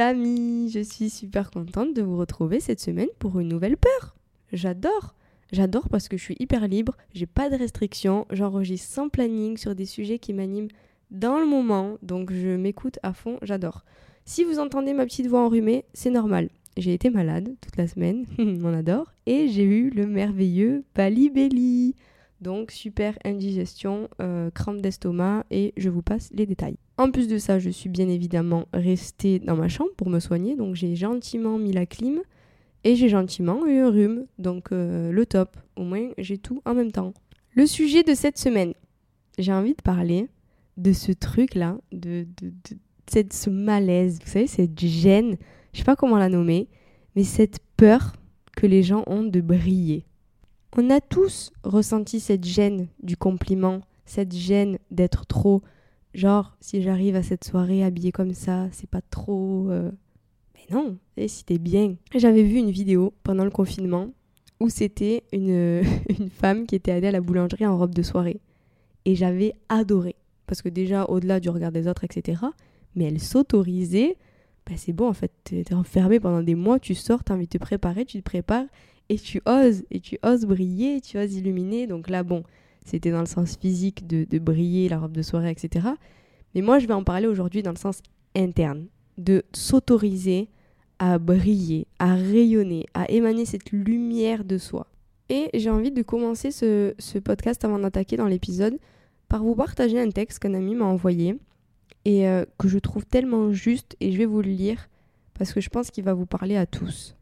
Amis, je suis super contente de vous retrouver cette semaine pour une nouvelle peur. J'adore, j'adore parce que je suis hyper libre, j'ai pas de restrictions, j'enregistre sans planning sur des sujets qui m'animent dans le moment, donc je m'écoute à fond, j'adore. Si vous entendez ma petite voix enrhumée, c'est normal. J'ai été malade toute la semaine, on adore, et j'ai eu le merveilleux Palibelli. Donc super indigestion, euh, crampe d'estomac et je vous passe les détails. En plus de ça, je suis bien évidemment restée dans ma chambre pour me soigner, donc j'ai gentiment mis la clim et j'ai gentiment eu un rhume, donc euh, le top. Au moins j'ai tout en même temps. Le sujet de cette semaine, j'ai envie de parler de ce truc là, de, de, de ce malaise, vous savez, cette gêne, je sais pas comment la nommer, mais cette peur que les gens ont de briller. On a tous ressenti cette gêne du compliment, cette gêne d'être trop. Genre, si j'arrive à cette soirée habillée comme ça, c'est pas trop. euh, Mais non, et si t'es bien. J'avais vu une vidéo pendant le confinement où c'était une, une femme qui était allée à la boulangerie en robe de soirée. Et j'avais adoré. Parce que déjà, au-delà du regard des autres, etc., mais elle s'autorisait. Bah, c'est bon, en fait, t'es enfermé pendant des mois, tu sors, t'as envie de te préparer, tu te prépares et tu oses, et tu oses briller, tu oses illuminer. Donc là, bon, c'était dans le sens physique de, briller, la robe de soirée, etc. Mais moi, je vais en parler aujourd'hui dans le sens interne, de s'autoriser à briller, à rayonner, à émaner cette lumière de soi. Et j'ai envie de commencer ce, ce podcast avant d'attaquer dans l'épisode par vous partager un texte qu'un ami m'a envoyé et euh, que je trouve tellement juste et je vais vous le lire parce que je pense qu'il va vous parler à tous.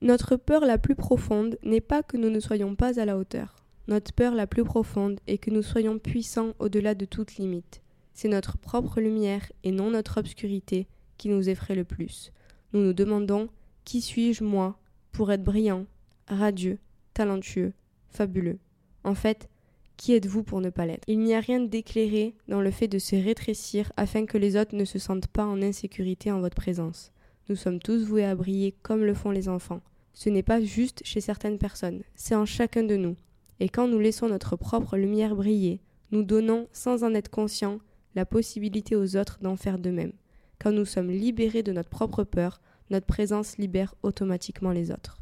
Notre peur la plus profonde n'est pas que nous ne soyons pas à la hauteur. Notre peur la plus profonde est que nous soyons puissants au-delà de toute limite. C'est notre propre lumière et non notre obscurité qui nous effraie le plus. Nous nous demandons qui suis-je moi pour être brillant, radieux, talentueux, fabuleux? En fait, qui êtes-vous pour ne pas l'être? Il n'y a rien d'éclairé dans le fait de se rétrécir afin que les autres ne se sentent pas en insécurité en votre présence. Nous sommes tous voués à briller comme le font les enfants. Ce n'est pas juste chez certaines personnes, c'est en chacun de nous. Et quand nous laissons notre propre lumière briller, nous donnons, sans en être conscients, la possibilité aux autres d'en faire de même. Quand nous sommes libérés de notre propre peur, notre présence libère automatiquement les autres.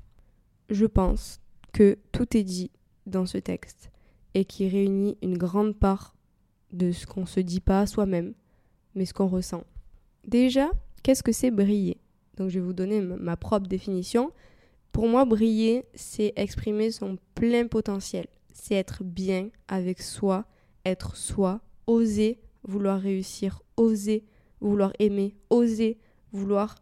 Je pense que tout est dit dans ce texte et qui réunit une grande part de ce qu'on se dit pas à soi-même, mais ce qu'on ressent. Déjà, qu'est-ce que c'est briller? Donc je vais vous donner ma propre définition. Pour moi, briller, c'est exprimer son plein potentiel. C'est être bien avec soi, être soi, oser vouloir réussir, oser vouloir aimer, oser vouloir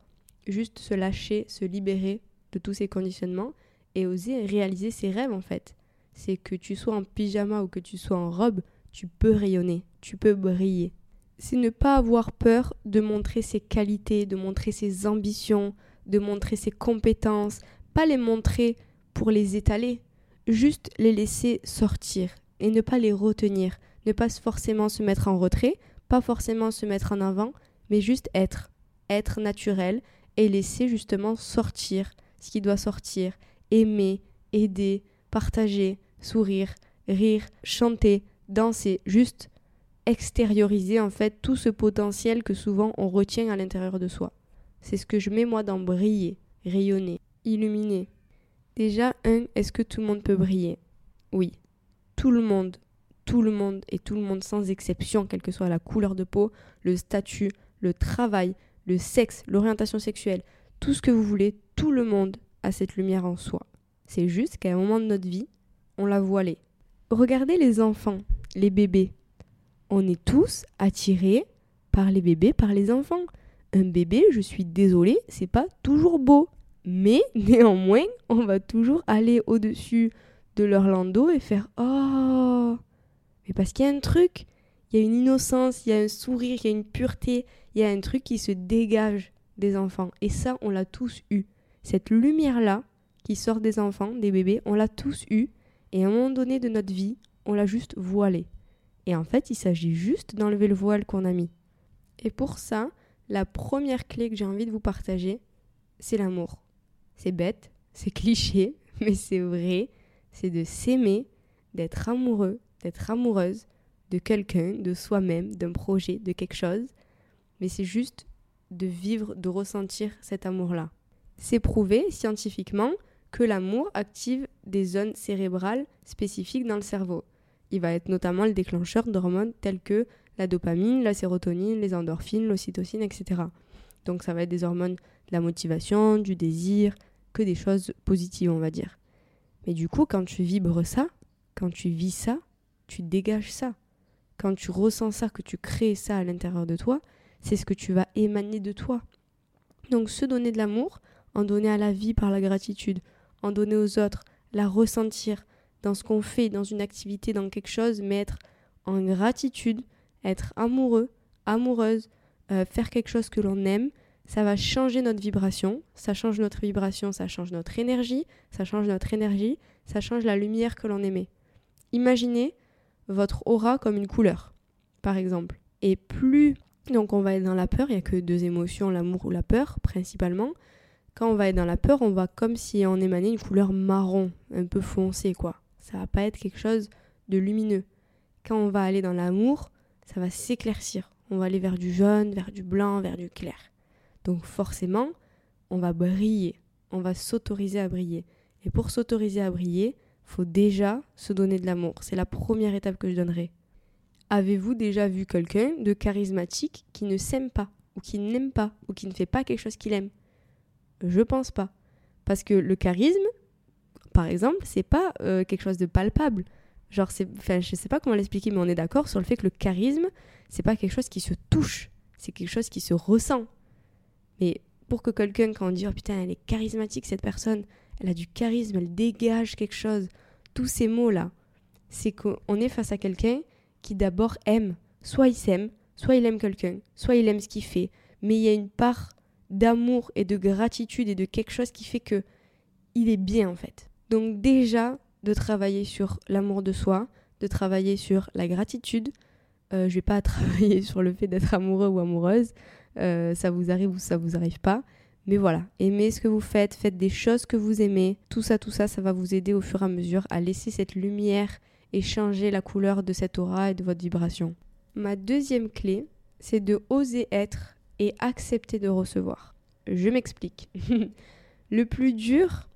juste se lâcher, se libérer de tous ces conditionnements et oser réaliser ses rêves en fait. C'est que tu sois en pyjama ou que tu sois en robe, tu peux rayonner, tu peux briller. C'est ne pas avoir peur de montrer ses qualités, de montrer ses ambitions, de montrer ses compétences, pas les montrer pour les étaler, juste les laisser sortir et ne pas les retenir, ne pas forcément se mettre en retrait, pas forcément se mettre en avant, mais juste être, être naturel et laisser justement sortir ce qui doit sortir, aimer, aider, partager, sourire, rire, chanter, danser, juste extérioriser en fait tout ce potentiel que souvent on retient à l'intérieur de soi. C'est ce que je mets moi dans briller, rayonner, illuminer. Déjà, un, est-ce que tout le monde peut briller? Oui. Tout le monde, tout le monde et tout le monde sans exception, quelle que soit la couleur de peau, le statut, le travail, le sexe, l'orientation sexuelle, tout ce que vous voulez, tout le monde à cette lumière en soi. C'est juste qu'à un moment de notre vie, on l'a voilée. Regardez les enfants, les bébés. On est tous attirés par les bébés, par les enfants. Un bébé, je suis désolée, c'est pas toujours beau. Mais néanmoins, on va toujours aller au-dessus de leur landau et faire Oh Mais parce qu'il y a un truc, il y a une innocence, il y a un sourire, il y a une pureté, il y a un truc qui se dégage des enfants. Et ça, on l'a tous eu. Cette lumière-là qui sort des enfants, des bébés, on l'a tous eu. Et à un moment donné de notre vie, on l'a juste voilé. Et en fait, il s'agit juste d'enlever le voile qu'on a mis. Et pour ça, la première clé que j'ai envie de vous partager, c'est l'amour. C'est bête, c'est cliché, mais c'est vrai. C'est de s'aimer, d'être amoureux, d'être amoureuse de quelqu'un, de soi-même, d'un projet, de quelque chose. Mais c'est juste de vivre, de ressentir cet amour-là. C'est prouvé scientifiquement que l'amour active des zones cérébrales spécifiques dans le cerveau. Il va être notamment le déclencheur d'hormones telles que la dopamine, la sérotonine, les endorphines, l'ocytocine, etc. Donc ça va être des hormones de la motivation, du désir, que des choses positives, on va dire. Mais du coup, quand tu vibres ça, quand tu vis ça, tu dégages ça. Quand tu ressens ça, que tu crées ça à l'intérieur de toi, c'est ce que tu vas émaner de toi. Donc se donner de l'amour, en donner à la vie par la gratitude, en donner aux autres, la ressentir dans ce qu'on fait, dans une activité, dans quelque chose, mais être en gratitude, être amoureux, amoureuse, euh, faire quelque chose que l'on aime, ça va changer notre vibration, ça change notre vibration, ça change notre énergie, ça change notre énergie, ça change la lumière que l'on émet. Imaginez votre aura comme une couleur, par exemple. Et plus donc on va être dans la peur, il n'y a que deux émotions, l'amour ou la peur principalement. Quand on va être dans la peur, on va comme si on émanait une couleur marron, un peu foncé quoi. Ça va pas être quelque chose de lumineux. Quand on va aller dans l'amour, ça va s'éclaircir. On va aller vers du jaune, vers du blanc, vers du clair. Donc forcément, on va briller, on va s'autoriser à briller. Et pour s'autoriser à briller, faut déjà se donner de l'amour. C'est la première étape que je donnerai. Avez-vous déjà vu quelqu'un de charismatique qui ne s'aime pas, ou qui n'aime pas, ou qui ne fait pas quelque chose qu'il aime? Je pense pas. Parce que le charisme, par exemple, c'est pas euh, quelque chose de palpable. Genre, c'est, enfin, je sais pas comment l'expliquer, mais on est d'accord sur le fait que le charisme, c'est pas quelque chose qui se touche, c'est quelque chose qui se ressent. Mais pour que quelqu'un, quand on dit, oh putain, elle est charismatique cette personne, elle a du charisme, elle dégage quelque chose, tous ces mots-là, c'est qu'on est face à quelqu'un qui d'abord aime. Soit il s'aime, soit il aime quelqu'un, soit il aime ce qu'il fait, mais il y a une part d'amour et de gratitude et de quelque chose qui fait que il est bien en fait. Donc déjà de travailler sur l'amour de soi, de travailler sur la gratitude. Euh, je vais pas travailler sur le fait d'être amoureux ou amoureuse, euh, ça vous arrive ou ça vous arrive pas. Mais voilà, aimez ce que vous faites, faites des choses que vous aimez. Tout ça, tout ça, ça va vous aider au fur et à mesure à laisser cette lumière et changer la couleur de cette aura et de votre vibration. Ma deuxième clé, c'est de oser être et accepter de recevoir. Je m'explique. le plus dur,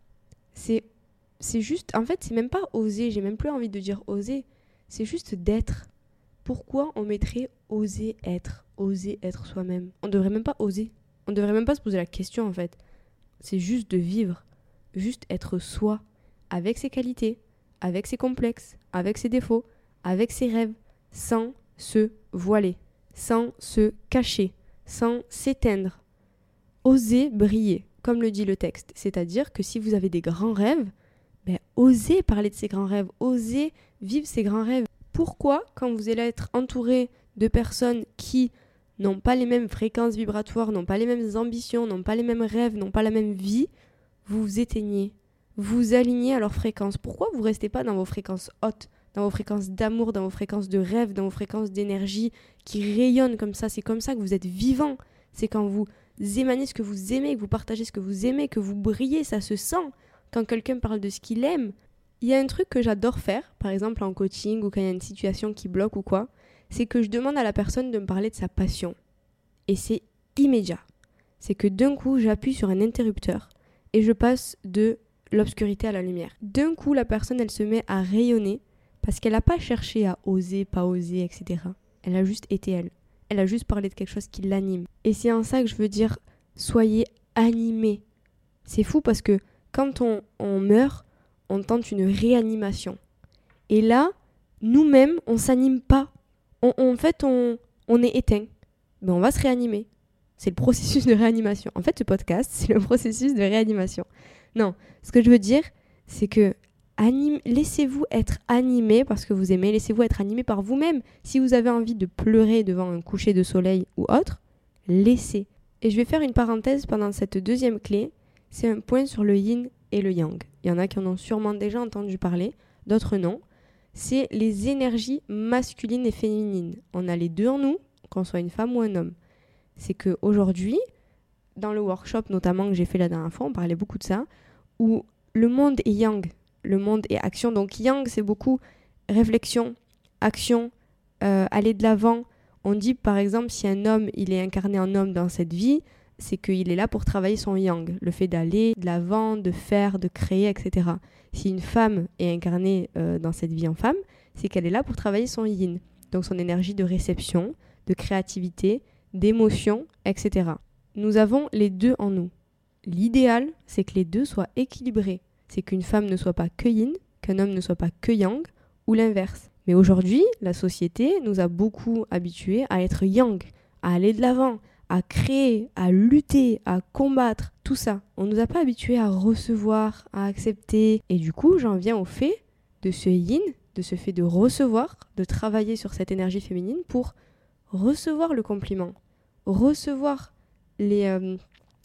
c'est c'est juste en fait, c'est même pas oser, j'ai même plus envie de dire oser, c'est juste d'être. Pourquoi on mettrait oser être, oser être soi-même On devrait même pas oser. On devrait même pas se poser la question en fait. C'est juste de vivre, juste être soi avec ses qualités, avec ses complexes, avec ses défauts, avec ses rêves, sans se voiler, sans se cacher, sans s'éteindre. Osez briller, comme le dit le texte. C'est-à-dire que si vous avez des grands rêves, ben, osez parler de ces grands rêves, osez vivre ces grands rêves. Pourquoi, quand vous allez être entouré de personnes qui n'ont pas les mêmes fréquences vibratoires, n'ont pas les mêmes ambitions, n'ont pas les mêmes rêves, n'ont pas la même vie, vous vous éteignez, vous alignez à leur fréquence. Pourquoi vous restez pas dans vos fréquences hautes, dans vos fréquences d'amour, dans vos fréquences de rêve, dans vos fréquences d'énergie qui rayonnent comme ça? C'est comme ça que vous êtes vivant. C'est quand vous émanez ce que vous aimez, que vous partagez ce que vous aimez, que vous brillez, ça se sent. Quand quelqu'un parle de ce qu'il aime, il y a un truc que j'adore faire, par exemple en coaching ou quand il y a une situation qui bloque ou quoi, c'est que je demande à la personne de me parler de sa passion. Et c'est immédiat. C'est que d'un coup, j'appuie sur un interrupteur et je passe de l'obscurité à la lumière. D'un coup, la personne, elle se met à rayonner parce qu'elle n'a pas cherché à oser, pas oser, etc. Elle a juste été elle. Elle a juste parlé de quelque chose qui l'anime. Et c'est en ça que je veux dire, soyez animés. C'est fou parce que quand on, on meurt, on tente une réanimation. Et là, nous-mêmes, on s'anime pas. On- en fait, on, est éteint. Ben, on va se réanimer. C'est le processus de réanimation. En fait, ce podcast, c'est le processus de réanimation. Non, ce que je veux dire, c'est que laissez-vous être animé parce que vous aimez, laissez-vous être animé par vous-même. Si vous avez envie de pleurer devant un coucher de soleil ou autre, laissez. Et je vais faire une parenthèse pendant cette deuxième clé. C'est un point sur le yin et le yang. Il y en a qui en ont sûrement déjà entendu parler, d'autres non. C'est les énergies masculines et féminines. On a les deux en nous, qu'on soit une femme ou un homme. C'est que aujourd'hui, dans le workshop notamment que j'ai fait la dernière fois, on parlait beaucoup de ça, où le monde est yang, le monde est action. Donc yang, c'est beaucoup réflexion, action, euh, aller de l'avant. On dit par exemple si un homme, il est incarné en homme dans cette vie, c'est qu'il est là pour travailler son yang, le fait d'aller de l'avant, de faire, de créer, etc. Si une femme est incarnée euh, dans cette vie en femme, c'est qu'elle est là pour travailler son yin, donc son énergie de réception, de créativité, d'émotion, etc. Nous avons les deux en nous. L'idéal, c'est que les deux soient équilibrés. C'est qu'une femme ne soit pas que yin, qu'un homme ne soit pas que yang, ou l'inverse. Mais aujourd'hui, la société nous a beaucoup habitués à être yang, à aller de l'avant, à créer, à lutter, à combattre, tout ça. On nous a pas habitués à recevoir, à accepter. Et du coup, j'en viens au fait de ce yin, de ce fait de recevoir, de travailler sur cette énergie féminine pour recevoir le compliment, recevoir les, euh,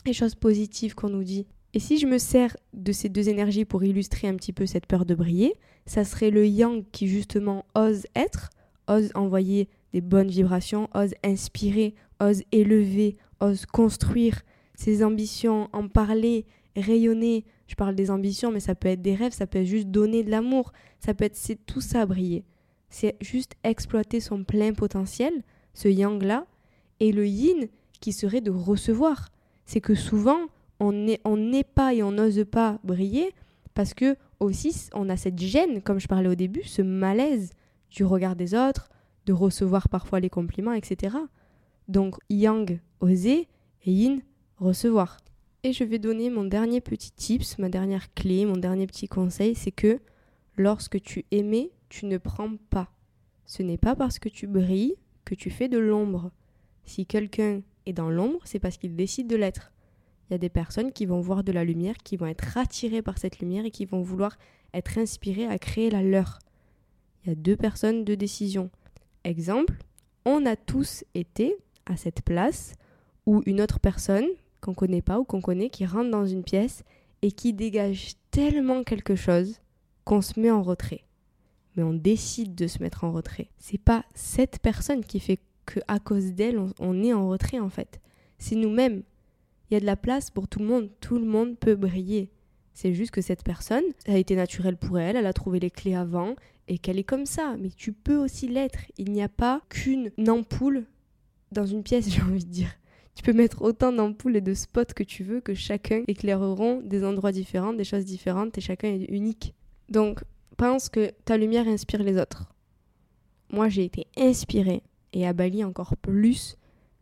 les choses positives qu'on nous dit. Et si je me sers de ces deux énergies pour illustrer un petit peu cette peur de briller, ça serait le yang qui justement ose être, ose envoyer des bonnes vibrations, ose inspirer, ose élever, ose construire ses ambitions, en parler, rayonner. Je parle des ambitions, mais ça peut être des rêves, ça peut être juste donner de l'amour, ça peut être c'est tout ça briller. C'est juste exploiter son plein potentiel, ce yang là, et le yin qui serait de recevoir. C'est que souvent on n'est pas et on n'ose pas briller parce que aussi on a cette gêne, comme je parlais au début, ce malaise du regard des autres, de recevoir parfois les compliments, etc. Donc yang, oser, et yin, recevoir. Et je vais donner mon dernier petit tips, ma dernière clé, mon dernier petit conseil, c'est que lorsque tu aimais, tu ne prends pas. Ce n'est pas parce que tu brilles que tu fais de l'ombre. Si quelqu'un est dans l'ombre, c'est parce qu'il décide de l'être. Il y a des personnes qui vont voir de la lumière, qui vont être attirées par cette lumière et qui vont vouloir être inspirées à créer la leur. Il y a deux personnes, deux décisions. Exemple, on a tous été à cette place où une autre personne qu'on connaît pas ou qu'on connaît qui rentre dans une pièce et qui dégage tellement quelque chose qu'on se met en retrait. Mais on décide de se mettre en retrait. C'est pas cette personne qui fait que à cause d'elle on, on est en retrait en fait. C'est nous-mêmes. Il y a de la place pour tout le monde. Tout le monde peut briller. C'est juste que cette personne, ça a été naturel pour elle, elle a trouvé les clés avant et qu'elle est comme ça. Mais tu peux aussi l'être. Il n'y a pas qu'une ampoule dans une pièce, j'ai envie de dire. Tu peux mettre autant d'ampoules et de spots que tu veux, que chacun éclaireront des endroits différents, des choses différentes, et chacun est unique. Donc, pense que ta lumière inspire les autres. Moi, j'ai été inspirée, et à Bali encore plus.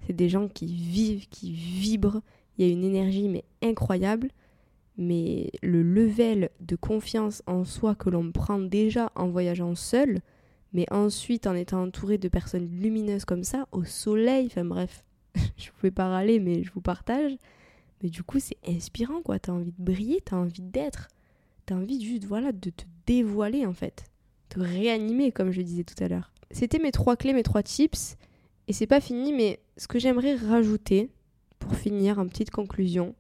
C'est des gens qui vivent, qui vibrent. Il y a une énergie, mais incroyable. Mais le level de confiance en soi que l'on prend déjà en voyageant seul, mais ensuite en étant entouré de personnes lumineuses comme ça, au soleil, enfin bref, je pouvais pas râler, mais je vous partage. Mais du coup, c'est inspirant, quoi. T'as envie de briller, t'as envie d'être. T'as envie juste, voilà, de te dévoiler, en fait. Te réanimer, comme je disais tout à l'heure. C'était mes trois clés, mes trois tips. Et c'est pas fini, mais ce que j'aimerais rajouter, pour finir, en petite conclusion,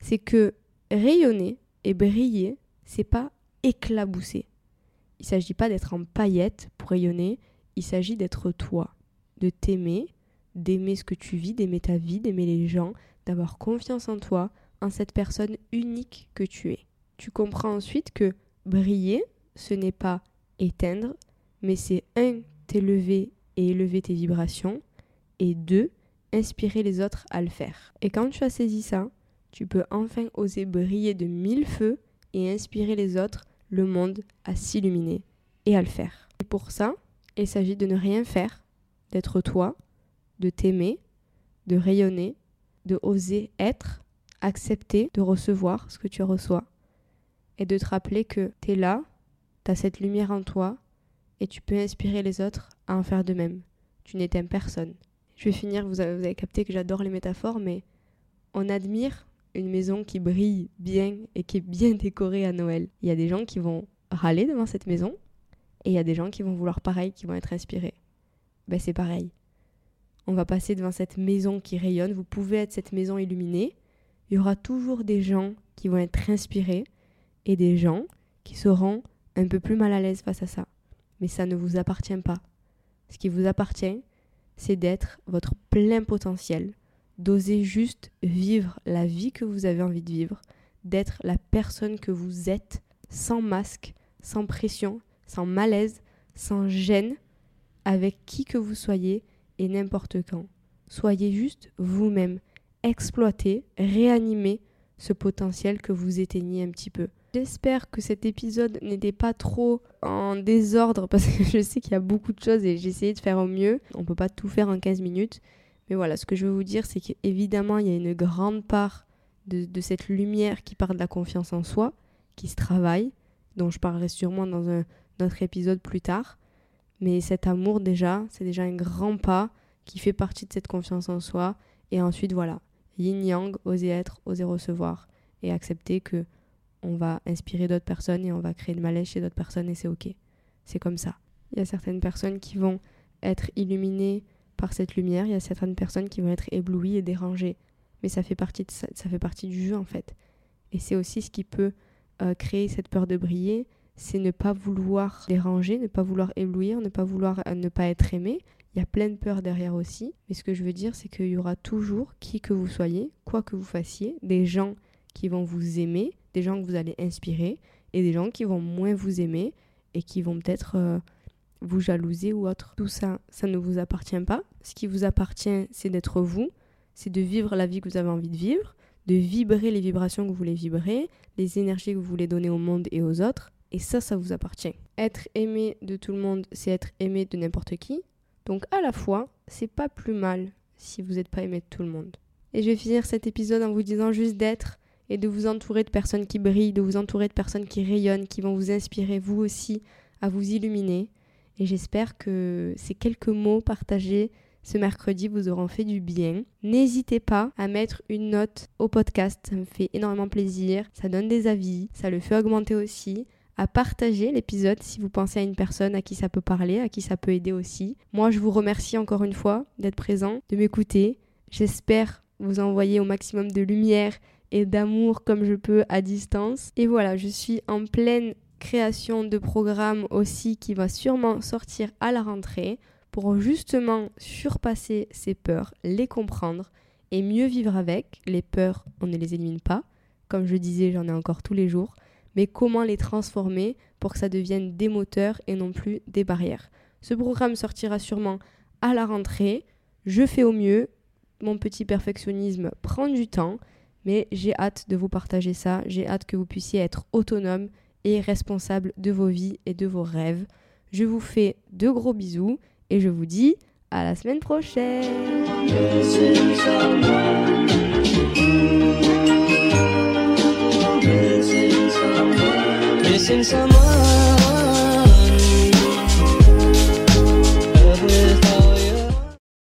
c'est que rayonner et briller, c'est pas éclabousser. Il s'agit pas d'être en paillettes pour rayonner, il s'agit d'être toi, de t'aimer, d'aimer ce que tu vis, d'aimer ta vie, d'aimer les gens, d'avoir confiance en toi, en cette personne unique que tu es. Tu comprends ensuite que briller, ce n'est pas éteindre, mais c'est un, t'élever et élever tes vibrations, et deux, inspirer les autres à le faire. Et quand tu as saisi ça, tu peux enfin oser briller de mille feux et inspirer les autres, le monde, à s'illuminer et à le faire. Et pour ça, il s'agit de ne rien faire, d'être toi, de t'aimer, de rayonner, de oser être, accepter de recevoir ce que tu reçois est de te rappeler que tu es là, tu as cette lumière en toi et tu peux inspirer les autres à en faire de même. Tu n'éteins personne. Je vais finir, vous avez capté que j'adore les métaphores, mais on admire une maison qui brille bien et qui est bien décorée à Noël. Il y a des gens qui vont râler devant cette maison et il y a des gens qui vont vouloir pareil, qui vont être inspirés. Ben c'est pareil. On va passer devant cette maison qui rayonne, vous pouvez être cette maison illuminée. Il y aura toujours des gens qui vont être inspirés et des gens qui seront un peu plus mal à l'aise face à ça. Mais ça ne vous appartient pas. Ce qui vous appartient, c'est d'être votre plein potentiel, d'oser juste vivre la vie que vous avez envie de vivre, d'être la personne que vous êtes, sans masque, sans pression, sans malaise, sans gêne, avec qui que vous soyez et n'importe quand. Soyez juste vous-même, exploitez, réanimez ce potentiel que vous éteignez un petit peu. J'espère que cet épisode n'était pas trop en désordre parce que je sais qu'il y a beaucoup de choses et j'ai essayé de faire au mieux. On peut pas tout faire en 15 minutes. Mais voilà, ce que je veux vous dire, c'est qu'évidemment, il y a une grande part de, cette lumière qui part de la confiance en soi, qui se travaille, dont je parlerai sûrement dans un autre épisode plus tard. Mais cet amour, déjà, c'est déjà un grand pas qui fait partie de cette confiance en soi. Et ensuite, voilà, yin-yang, oser être, oser recevoir et accepter que on va inspirer d'autres personnes et on va créer de malaise chez d'autres personnes et c'est ok. C'est comme ça. Il y a certaines personnes qui vont être illuminées par cette lumière, il y a certaines personnes qui vont être éblouies et dérangées. Mais ça fait partie, de ça, ça fait partie du jeu en fait. Et c'est aussi ce qui peut euh, créer cette peur de briller, c'est ne pas vouloir déranger, ne pas vouloir éblouir, ne pas vouloir euh, ne pas être aimé. Il y a plein de peurs derrière aussi. Mais ce que je veux dire, c'est qu'il y aura toujours, qui que vous soyez, quoi que vous fassiez, des gens qui vont vous aimer, des gens que vous allez inspirer, et des gens qui vont moins vous aimer et qui vont peut-être euh, vous jalouser ou autre. Tout ça, ça ne vous appartient pas. Ce qui vous appartient, c'est d'être vous, c'est de vivre la vie que vous avez envie de vivre, de vibrer les vibrations que vous voulez vibrer, les énergies que vous voulez donner au monde et aux autres. Et ça, ça vous appartient. Être aimé de tout le monde, c'est être aimé de n'importe qui. Donc à la fois, c'est pas plus mal si vous n'êtes pas aimé de tout le monde. Et je vais finir cet épisode en vous disant juste d'être et de vous entourer de personnes qui brillent, de vous entourer de personnes qui rayonnent, qui vont vous inspirer vous aussi à vous illuminer. Et j'espère que ces quelques mots partagés ce mercredi vous auront fait du bien. N'hésitez pas à mettre une note au podcast, ça me fait énormément plaisir, ça donne des avis, ça le fait augmenter aussi à partager l'épisode si vous pensez à une personne à qui ça peut parler, à qui ça peut aider aussi. Moi, je vous remercie encore une fois d'être présent, de m'écouter. J'espère vous envoyer au maximum de lumière et d'amour comme je peux à distance. Et voilà, je suis en pleine création de programme aussi qui va sûrement sortir à la rentrée pour justement surpasser ces peurs, les comprendre et mieux vivre avec. Les peurs, on ne les élimine pas. Comme je disais, j'en ai encore tous les jours. Mais comment les transformer pour que ça devienne des moteurs et non plus des barrières? Ce programme sortira sûrement à la rentrée. Je fais au mieux. Mon petit perfectionnisme prend du temps. Mais j'ai hâte de vous partager ça. J'ai hâte que vous puissiez être autonome et responsable de vos vies et de vos rêves. Je vous fais de gros bisous et je vous dis à la semaine prochaine.